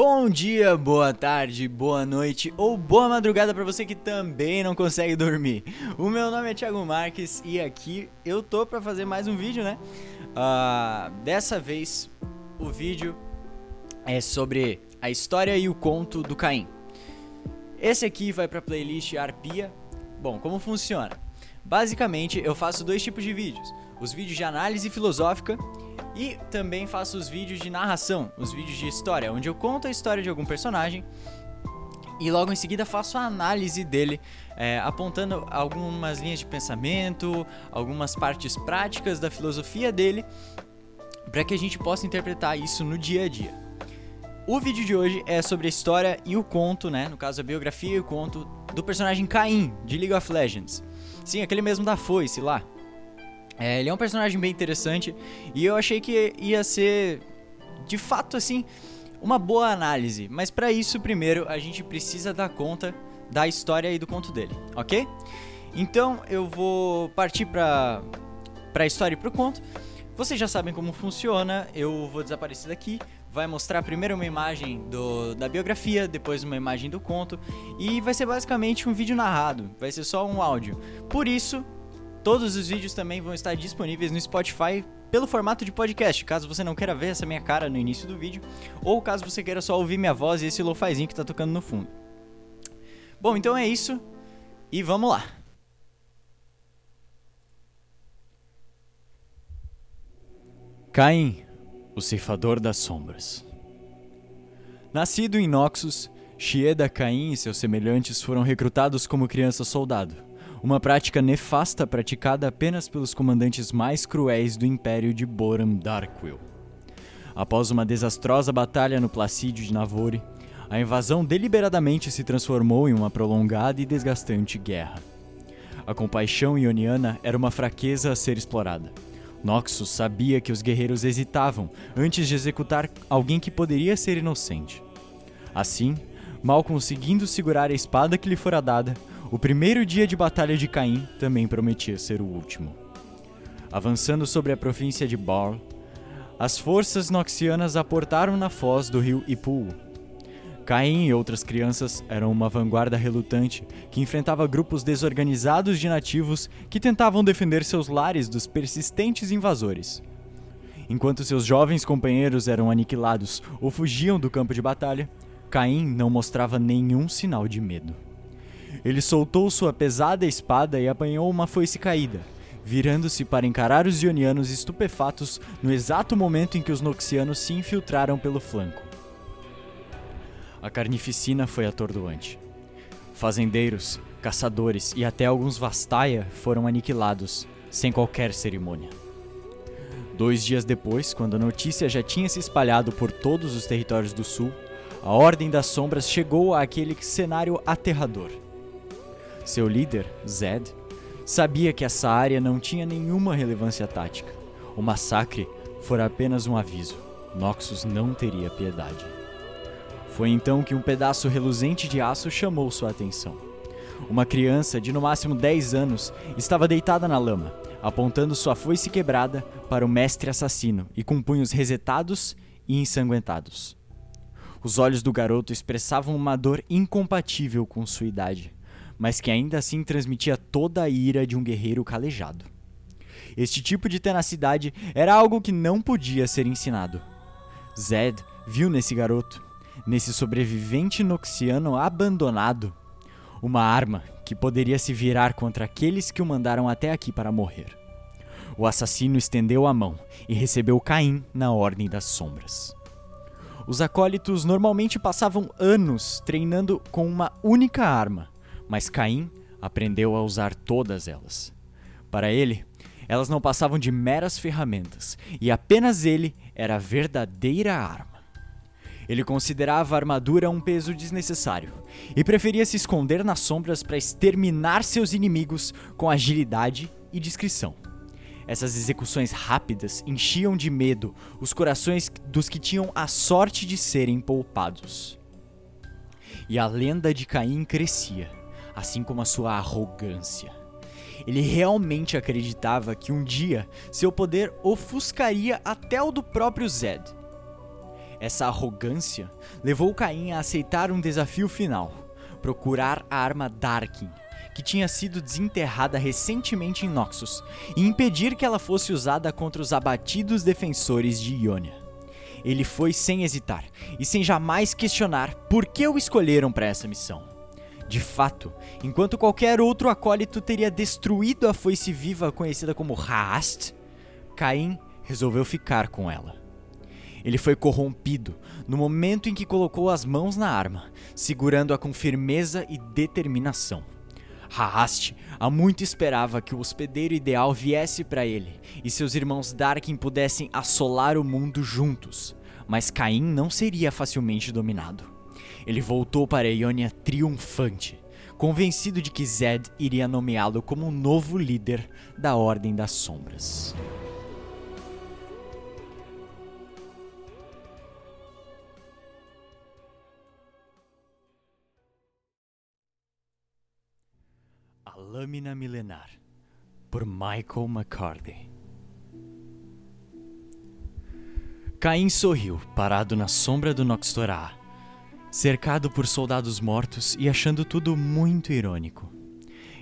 Bom dia, boa tarde, boa noite ou boa madrugada para você que também não consegue dormir. O meu nome é Thiago Marques e aqui eu tô para fazer mais um vídeo, né? Uh, dessa vez o vídeo é sobre a história e o conto do Caim. Esse aqui vai para playlist Arpia. Bom, como funciona? Basicamente, eu faço dois tipos de vídeos: os vídeos de análise filosófica e também faço os vídeos de narração, os vídeos de história, onde eu conto a história de algum personagem e logo em seguida faço a análise dele, é, apontando algumas linhas de pensamento, algumas partes práticas da filosofia dele, para que a gente possa interpretar isso no dia a dia. O vídeo de hoje é sobre a história e o conto, né? No caso, a biografia e o conto do personagem Caim, de League of Legends. Sim, aquele mesmo da foice lá. É, ele é um personagem bem interessante e eu achei que ia ser, de fato, assim, uma boa análise. Mas para isso, primeiro, a gente precisa dar conta da história e do conto dele, ok? Então eu vou partir para para a história e para o conto. Vocês já sabem como funciona. Eu vou desaparecer daqui. Vai mostrar primeiro uma imagem do, da biografia, depois uma imagem do conto e vai ser basicamente um vídeo narrado. Vai ser só um áudio. Por isso, Todos os vídeos também vão estar disponíveis no Spotify pelo formato de podcast, caso você não queira ver essa minha cara no início do vídeo, ou caso você queira só ouvir minha voz e esse lofazinho que tá tocando no fundo. Bom, então é isso e vamos lá. Caim, o ceifador das sombras. Nascido em Noxus, Shieda Caim e seus semelhantes foram recrutados como criança soldado uma prática nefasta praticada apenas pelos comandantes mais cruéis do Império de Boram Darkwill. Após uma desastrosa batalha no Placídio de Navori, a invasão deliberadamente se transformou em uma prolongada e desgastante guerra. A compaixão ioniana era uma fraqueza a ser explorada. Noxus sabia que os guerreiros hesitavam antes de executar alguém que poderia ser inocente. Assim, mal conseguindo segurar a espada que lhe fora dada, o primeiro dia de batalha de Caim também prometia ser o último. Avançando sobre a província de Baal, as forças noxianas aportaram na foz do rio Ipu. Caim e outras crianças eram uma vanguarda relutante que enfrentava grupos desorganizados de nativos que tentavam defender seus lares dos persistentes invasores. Enquanto seus jovens companheiros eram aniquilados ou fugiam do campo de batalha, Caim não mostrava nenhum sinal de medo. Ele soltou sua pesada espada e apanhou uma foice caída, virando-se para encarar os ionianos estupefatos no exato momento em que os noxianos se infiltraram pelo flanco. A carnificina foi atordoante. Fazendeiros, caçadores e até alguns Vastaia foram aniquilados, sem qualquer cerimônia. Dois dias depois, quando a notícia já tinha se espalhado por todos os territórios do sul, a Ordem das Sombras chegou àquele cenário aterrador. Seu líder, Zed, sabia que essa área não tinha nenhuma relevância tática. O massacre fora apenas um aviso. Noxus não teria piedade. Foi então que um pedaço reluzente de aço chamou sua atenção. Uma criança de no máximo 10 anos estava deitada na lama, apontando sua foice quebrada para o mestre assassino e com punhos resetados e ensanguentados. Os olhos do garoto expressavam uma dor incompatível com sua idade mas que ainda assim transmitia toda a ira de um guerreiro calejado. Este tipo de tenacidade era algo que não podia ser ensinado. Zed viu nesse garoto, nesse sobrevivente noxiano abandonado, uma arma que poderia se virar contra aqueles que o mandaram até aqui para morrer. O assassino estendeu a mão e recebeu Caim na Ordem das Sombras. Os acólitos normalmente passavam anos treinando com uma única arma, mas Caim aprendeu a usar todas elas. Para ele, elas não passavam de meras ferramentas, e apenas ele era a verdadeira arma. Ele considerava a armadura um peso desnecessário e preferia se esconder nas sombras para exterminar seus inimigos com agilidade e discrição. Essas execuções rápidas enchiam de medo os corações dos que tinham a sorte de serem poupados. E a lenda de Caim crescia assim como a sua arrogância. Ele realmente acreditava que um dia seu poder ofuscaria até o do próprio Zed. Essa arrogância levou Caim a aceitar um desafio final: procurar a arma Darkin, que tinha sido desenterrada recentemente em Noxus, e impedir que ela fosse usada contra os abatidos defensores de Ionia. Ele foi sem hesitar e sem jamais questionar por que o escolheram para essa missão. De fato, enquanto qualquer outro acólito teria destruído a foice viva conhecida como Haast, Caim resolveu ficar com ela. Ele foi corrompido no momento em que colocou as mãos na arma, segurando-a com firmeza e determinação. Haast há muito esperava que o hospedeiro ideal viesse para ele e seus irmãos Darkin pudessem assolar o mundo juntos, mas Caim não seria facilmente dominado. Ele voltou para Ionia triunfante, convencido de que Zed iria nomeá-lo como um novo líder da Ordem das Sombras. A Lâmina Milenar, por Michael McCarthy. Caim sorriu, parado na sombra do Noxtorá, cercado por soldados mortos e achando tudo muito irônico.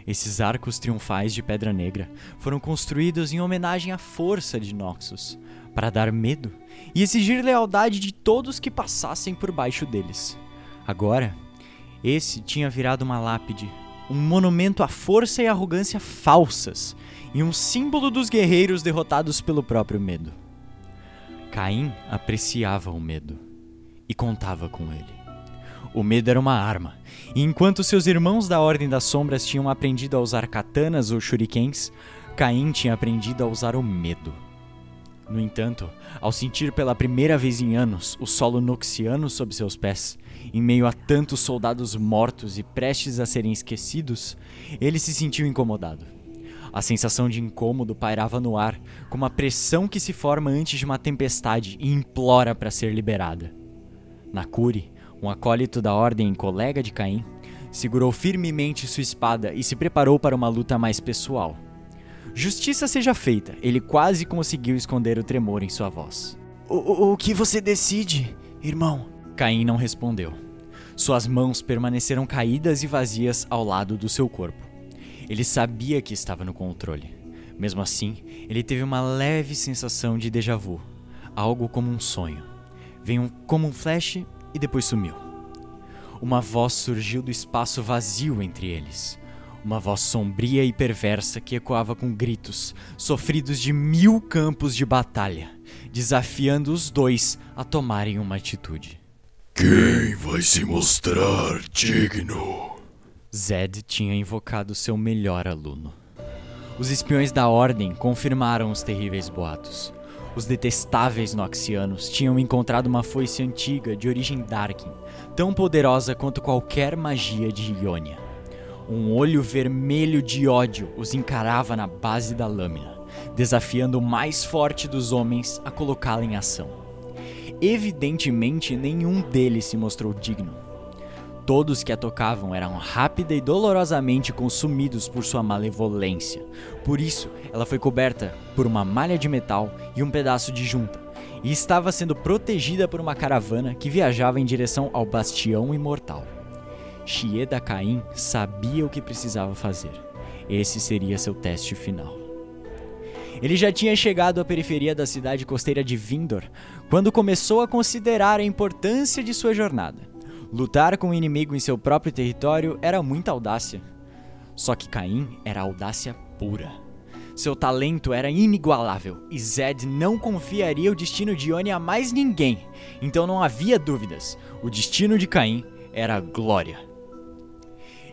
Esses arcos triunfais de pedra negra foram construídos em homenagem à força de Noxus, para dar medo e exigir lealdade de todos que passassem por baixo deles. Agora, esse tinha virado uma lápide, um monumento à força e arrogância falsas e um símbolo dos guerreiros derrotados pelo próprio medo. Caim apreciava o medo e contava com ele. O medo era uma arma, e enquanto seus irmãos da Ordem das Sombras tinham aprendido a usar katanas ou shurikens, Caim tinha aprendido a usar o medo. No entanto, ao sentir pela primeira vez em anos o solo noxiano sob seus pés, em meio a tantos soldados mortos e prestes a serem esquecidos, ele se sentiu incomodado. A sensação de incômodo pairava no ar, como a pressão que se forma antes de uma tempestade e implora para ser liberada. Nakuri, um acólito da ordem e colega de Caim, segurou firmemente sua espada e se preparou para uma luta mais pessoal. Justiça seja feita, ele quase conseguiu esconder o tremor em sua voz. O, o, o que você decide, irmão? Caim não respondeu. Suas mãos permaneceram caídas e vazias ao lado do seu corpo. Ele sabia que estava no controle. Mesmo assim, ele teve uma leve sensação de déjà vu, algo como um sonho. Veio como um flash e depois sumiu. Uma voz surgiu do espaço vazio entre eles. Uma voz sombria e perversa que ecoava com gritos, sofridos de mil campos de batalha, desafiando os dois a tomarem uma atitude. Quem vai se mostrar digno? Zed tinha invocado seu melhor aluno. Os espiões da Ordem confirmaram os terríveis boatos. Os detestáveis Noxianos tinham encontrado uma foice antiga de origem Darkin, tão poderosa quanto qualquer magia de Ionia. Um olho vermelho de ódio os encarava na base da lâmina, desafiando o mais forte dos homens a colocá-la em ação. Evidentemente, nenhum deles se mostrou digno. Todos que a tocavam eram rápida e dolorosamente consumidos por sua malevolência. Por isso, ela foi coberta por uma malha de metal e um pedaço de junta, e estava sendo protegida por uma caravana que viajava em direção ao Bastião Imortal. Shieda Caim sabia o que precisava fazer. Esse seria seu teste final. Ele já tinha chegado à periferia da cidade costeira de Vindor quando começou a considerar a importância de sua jornada. Lutar com o inimigo em seu próprio território era muita audácia. Só que Caim era audácia pura. Seu talento era inigualável e Zed não confiaria o destino de Ione a mais ninguém, então não havia dúvidas. O destino de Caim era glória.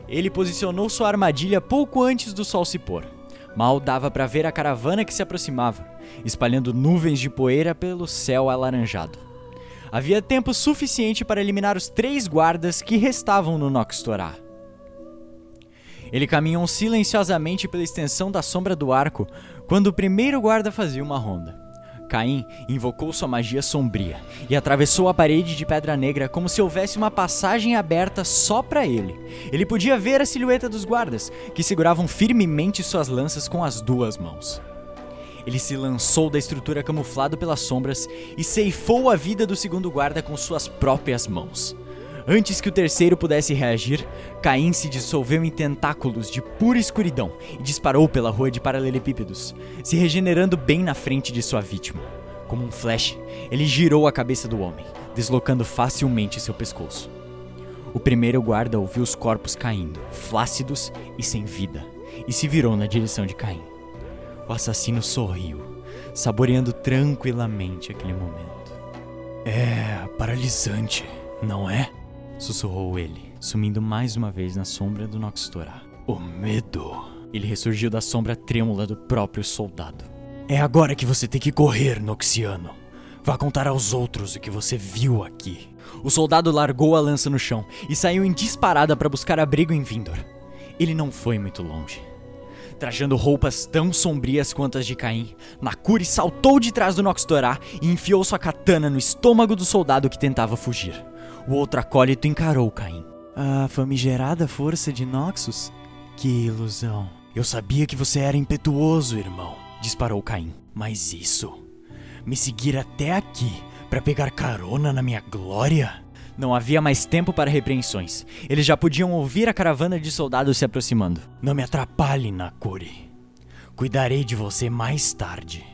Ele posicionou sua armadilha pouco antes do sol se pôr. Mal dava para ver a caravana que se aproximava, espalhando nuvens de poeira pelo céu alaranjado. Havia tempo suficiente para eliminar os três guardas que restavam no Noxtorá. Ele caminhou silenciosamente pela extensão da sombra do arco quando o primeiro guarda fazia uma ronda. Caim invocou sua magia sombria e atravessou a parede de pedra negra como se houvesse uma passagem aberta só para ele. Ele podia ver a silhueta dos guardas, que seguravam firmemente suas lanças com as duas mãos. Ele se lançou da estrutura camuflado pelas sombras e ceifou a vida do segundo guarda com suas próprias mãos. Antes que o terceiro pudesse reagir, Caim se dissolveu em tentáculos de pura escuridão e disparou pela rua de paralelepípedos, se regenerando bem na frente de sua vítima. Como um flash, ele girou a cabeça do homem, deslocando facilmente seu pescoço. O primeiro guarda ouviu os corpos caindo, flácidos e sem vida, e se virou na direção de Caim. O assassino sorriu, saboreando tranquilamente aquele momento. É paralisante, não é? sussurrou ele, sumindo mais uma vez na sombra do Noxtorá. O medo. Ele ressurgiu da sombra trêmula do próprio soldado. É agora que você tem que correr, Noxiano. Vá contar aos outros o que você viu aqui. O soldado largou a lança no chão e saiu em disparada para buscar abrigo em Vindor. Ele não foi muito longe. Trajando roupas tão sombrias quanto as de Caim, Nakuri saltou de trás do Noxtorá e enfiou sua katana no estômago do soldado que tentava fugir. O outro acólito encarou Caim. A famigerada força de Noxus? Que ilusão. Eu sabia que você era impetuoso, irmão, disparou Caim. Mas isso, me seguir até aqui para pegar carona na minha glória? Não havia mais tempo para repreensões. Eles já podiam ouvir a caravana de soldados se aproximando. Não me atrapalhe, Nakuri. Cuidarei de você mais tarde.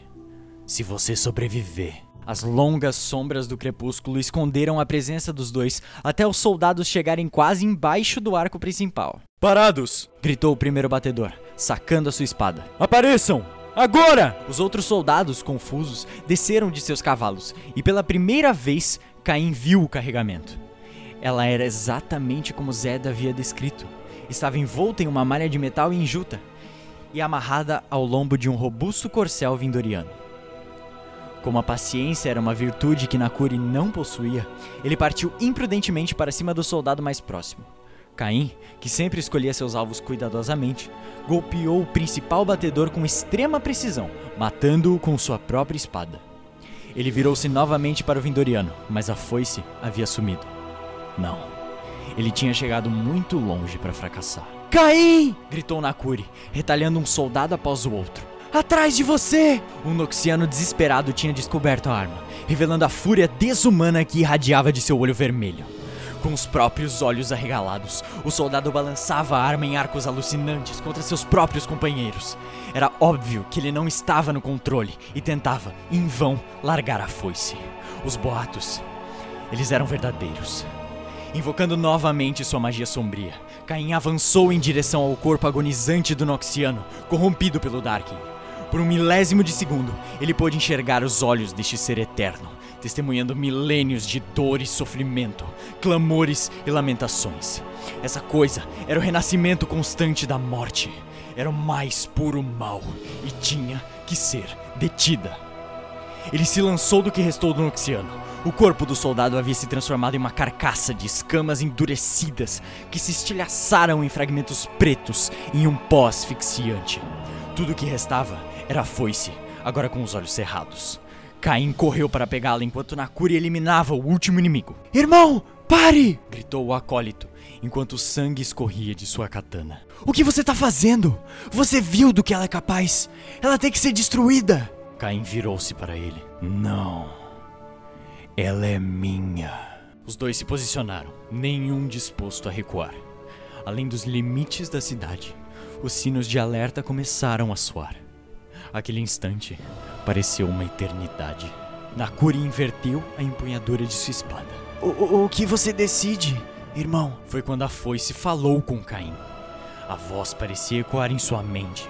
Se você sobreviver. As longas sombras do crepúsculo esconderam a presença dos dois até os soldados chegarem quase embaixo do arco principal. Parados! gritou o primeiro batedor, sacando a sua espada. Apareçam! Agora! Os outros soldados, confusos, desceram de seus cavalos e pela primeira vez Caim viu o carregamento. Ela era exatamente como Zed havia descrito. Estava envolta em uma malha de metal enjuta e amarrada ao lombo de um robusto corcel vindoriano. Como a paciência era uma virtude que Nakuri não possuía, ele partiu imprudentemente para cima do soldado mais próximo. Caim, que sempre escolhia seus alvos cuidadosamente, golpeou o principal batedor com extrema precisão, matando-o com sua própria espada. Ele virou-se novamente para o Vindoriano, mas a foice havia sumido. Não. Ele tinha chegado muito longe para fracassar. Caim! gritou Nakuri, retalhando um soldado após o outro. Atrás de você! Um noxiano desesperado tinha descoberto a arma, revelando a fúria desumana que irradiava de seu olho vermelho. Com os próprios olhos arregalados, o soldado balançava a arma em arcos alucinantes contra seus próprios companheiros. Era óbvio que ele não estava no controle e tentava, em vão, largar a foice. Os boatos, eles eram verdadeiros. Invocando novamente sua magia sombria, Caim avançou em direção ao corpo agonizante do Noxiano, corrompido pelo Darkin. Por um milésimo de segundo, ele pôde enxergar os olhos deste ser eterno, testemunhando milênios de dor e sofrimento, clamores e lamentações. Essa coisa era o renascimento constante da morte. Era o mais puro mal e tinha que ser detida. Ele se lançou do que restou do Noxiano. O corpo do soldado havia se transformado em uma carcaça de escamas endurecidas que se estilhaçaram em fragmentos pretos em um pó asfixiante. Tudo o que restava era a foice, agora com os olhos cerrados. Caim correu para pegá-la enquanto Nakuri eliminava o último inimigo. Irmão, pare! gritou o acólito, enquanto o sangue escorria de sua katana. O que você tá fazendo? Você viu do que ela é capaz? Ela tem que ser destruída! Caim virou-se para ele. Não. Ela é minha. Os dois se posicionaram, nenhum disposto a recuar. Além dos limites da cidade, os sinos de alerta começaram a soar. Aquele instante pareceu uma eternidade. Nakuri inverteu a empunhadura de sua espada. O, o, o que você decide, irmão? Foi quando a foice falou com Caim. A voz parecia ecoar em sua mente,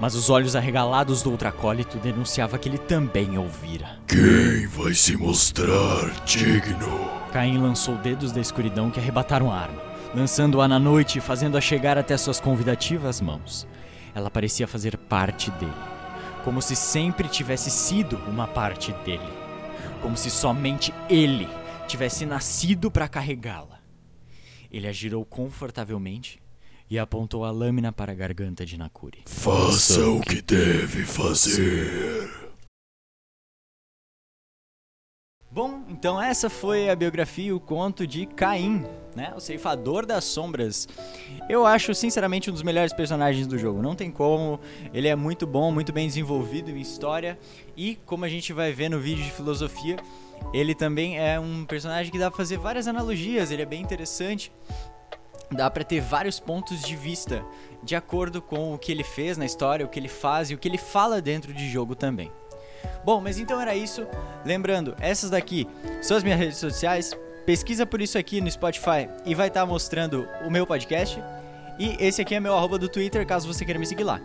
mas os olhos arregalados do outro acólito denunciava que ele também ouvira. Quem vai se mostrar digno? Caim lançou dedos da escuridão que arrebataram a arma, lançando-a na noite e fazendo-a chegar até suas convidativas mãos. Ela parecia fazer parte dele, como se sempre tivesse sido uma parte dele, como se somente ele tivesse nascido para carregá-la. Ele a girou confortavelmente e apontou a lâmina para a garganta de Nakuri. Faça o que deve fazer. Bom, então essa foi a biografia e o conto de Caim. Né? O Ceifador das Sombras. Eu acho, sinceramente, um dos melhores personagens do jogo. Não tem como. Ele é muito bom, muito bem desenvolvido em história. E, como a gente vai ver no vídeo de filosofia, ele também é um personagem que dá pra fazer várias analogias. Ele é bem interessante. Dá pra ter vários pontos de vista de acordo com o que ele fez na história, o que ele faz e o que ele fala dentro de jogo também. Bom, mas então era isso. Lembrando, essas daqui são as minhas redes sociais. Pesquisa por isso aqui no Spotify e vai estar mostrando o meu podcast. E esse aqui é meu arroba do Twitter, caso você queira me seguir lá.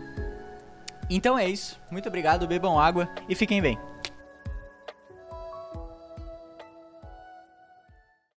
Então é isso. Muito obrigado, bebam água e fiquem bem.